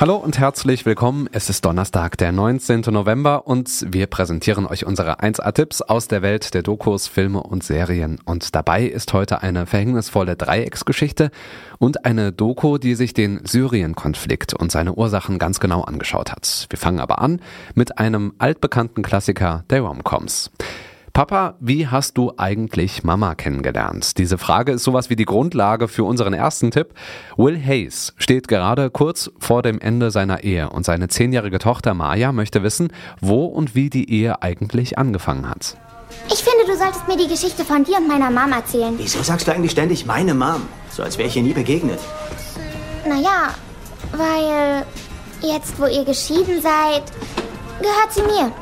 Hallo und herzlich willkommen. Es ist Donnerstag, der 19. November und wir präsentieren euch unsere 1A-Tipps aus der Welt der Dokus, Filme und Serien. Und dabei ist heute eine verhängnisvolle Dreiecksgeschichte und eine Doku, die sich den Syrien-Konflikt und seine Ursachen ganz genau angeschaut hat. Wir fangen aber an mit einem altbekannten Klassiker der Romcoms. Papa, wie hast du eigentlich Mama kennengelernt? Diese Frage ist sowas wie die Grundlage für unseren ersten Tipp. Will Hayes steht gerade kurz vor dem Ende seiner Ehe und seine zehnjährige Tochter Maya möchte wissen, wo und wie die Ehe eigentlich angefangen hat. Ich finde, du solltest mir die Geschichte von dir und meiner Mom erzählen. Wieso sagst du eigentlich ständig meine Mom? So als wäre ich ihr nie begegnet. Naja, weil jetzt, wo ihr geschieden seid, gehört sie mir.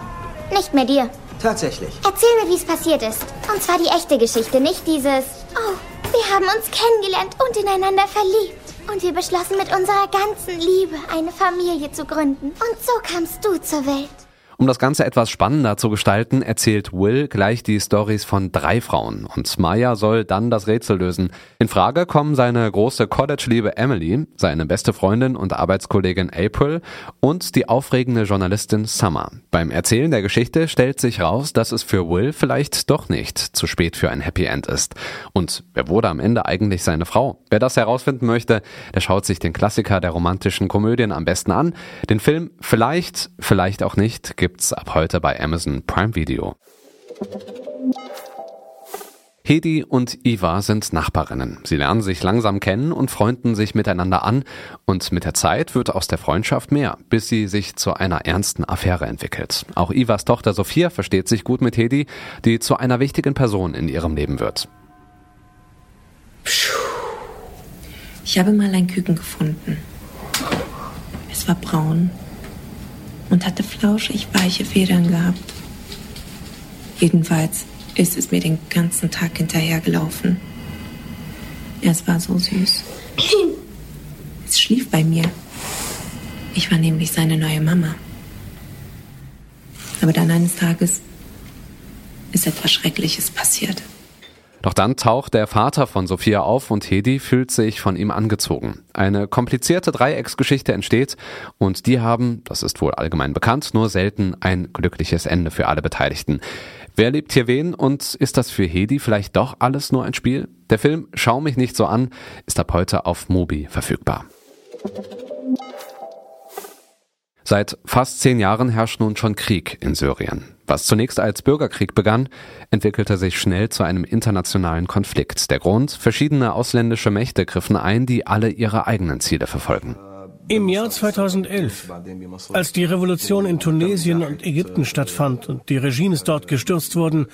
Nicht mehr dir. Tatsächlich. Erzähl mir, wie es passiert ist. Und zwar die echte Geschichte, nicht dieses. Oh, wir haben uns kennengelernt und ineinander verliebt. Und wir beschlossen mit unserer ganzen Liebe eine Familie zu gründen. Und so kamst du zur Welt. Um das Ganze etwas spannender zu gestalten, erzählt Will gleich die Stories von drei Frauen und Maya soll dann das Rätsel lösen. In Frage kommen seine große College-Liebe Emily, seine beste Freundin und Arbeitskollegin April und die aufregende Journalistin Summer. Beim Erzählen der Geschichte stellt sich raus, dass es für Will vielleicht doch nicht zu spät für ein Happy End ist. Und wer wurde am Ende eigentlich seine Frau? Wer das herausfinden möchte, der schaut sich den Klassiker der romantischen Komödien am besten an. Den Film vielleicht, vielleicht auch nicht gibt's ab heute bei Amazon Prime Video. Hedi und Iva sind Nachbarinnen. Sie lernen sich langsam kennen und freunden sich miteinander an und mit der Zeit wird aus der Freundschaft mehr, bis sie sich zu einer ernsten Affäre entwickelt. Auch Ivas Tochter Sophia versteht sich gut mit Hedi, die zu einer wichtigen Person in ihrem Leben wird. Ich habe mal ein Küken gefunden. Es war braun und hatte flauschig weiche Federn gehabt. Jedenfalls ist es mir den ganzen Tag hinterhergelaufen. Es war so süß. Es schlief bei mir. Ich war nämlich seine neue Mama. Aber dann eines Tages ist etwas Schreckliches passiert. Doch dann taucht der Vater von Sophia auf und Hedi fühlt sich von ihm angezogen. Eine komplizierte Dreiecksgeschichte entsteht und die haben, das ist wohl allgemein bekannt, nur selten ein glückliches Ende für alle Beteiligten. Wer liebt hier wen und ist das für Hedi vielleicht doch alles nur ein Spiel? Der Film Schau mich nicht so an ist ab heute auf Mobi verfügbar. Seit fast zehn Jahren herrscht nun schon Krieg in Syrien. Was zunächst als Bürgerkrieg begann, entwickelte sich schnell zu einem internationalen Konflikt. Der Grund, verschiedene ausländische Mächte griffen ein, die alle ihre eigenen Ziele verfolgen. Im Jahr 2011, als die Revolution in Tunesien und Ägypten stattfand und die Regimes dort gestürzt wurden,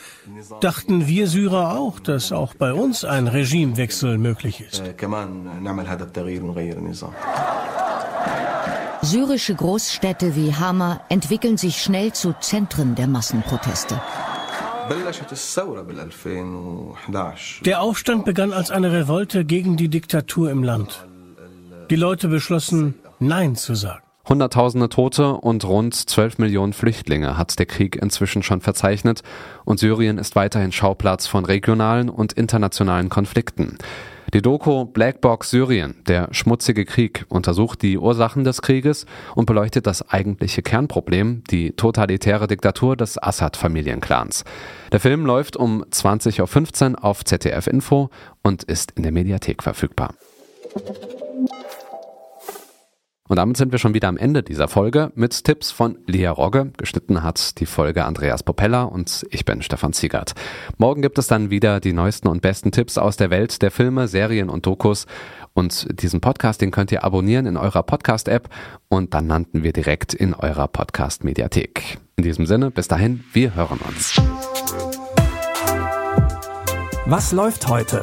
dachten wir Syrer auch, dass auch bei uns ein Regimewechsel möglich ist. Syrische Großstädte wie Hama entwickeln sich schnell zu Zentren der Massenproteste. Der Aufstand begann als eine Revolte gegen die Diktatur im Land. Die Leute beschlossen, Nein zu sagen. Hunderttausende Tote und rund 12 Millionen Flüchtlinge hat der Krieg inzwischen schon verzeichnet und Syrien ist weiterhin Schauplatz von regionalen und internationalen Konflikten. Die Doku Black Box Syrien, der schmutzige Krieg, untersucht die Ursachen des Krieges und beleuchtet das eigentliche Kernproblem, die totalitäre Diktatur des Assad-Familienclans. Der Film läuft um 20.15 Uhr auf ZDF Info und ist in der Mediathek verfügbar. Und damit sind wir schon wieder am Ende dieser Folge mit Tipps von Lia Rogge. Geschnitten hat die Folge Andreas Popella und ich bin Stefan Ziegert. Morgen gibt es dann wieder die neuesten und besten Tipps aus der Welt der Filme, Serien und Dokus. Und diesen Podcast, den könnt ihr abonnieren in eurer Podcast-App und dann landen wir direkt in eurer Podcast-Mediathek. In diesem Sinne, bis dahin, wir hören uns. Was läuft heute?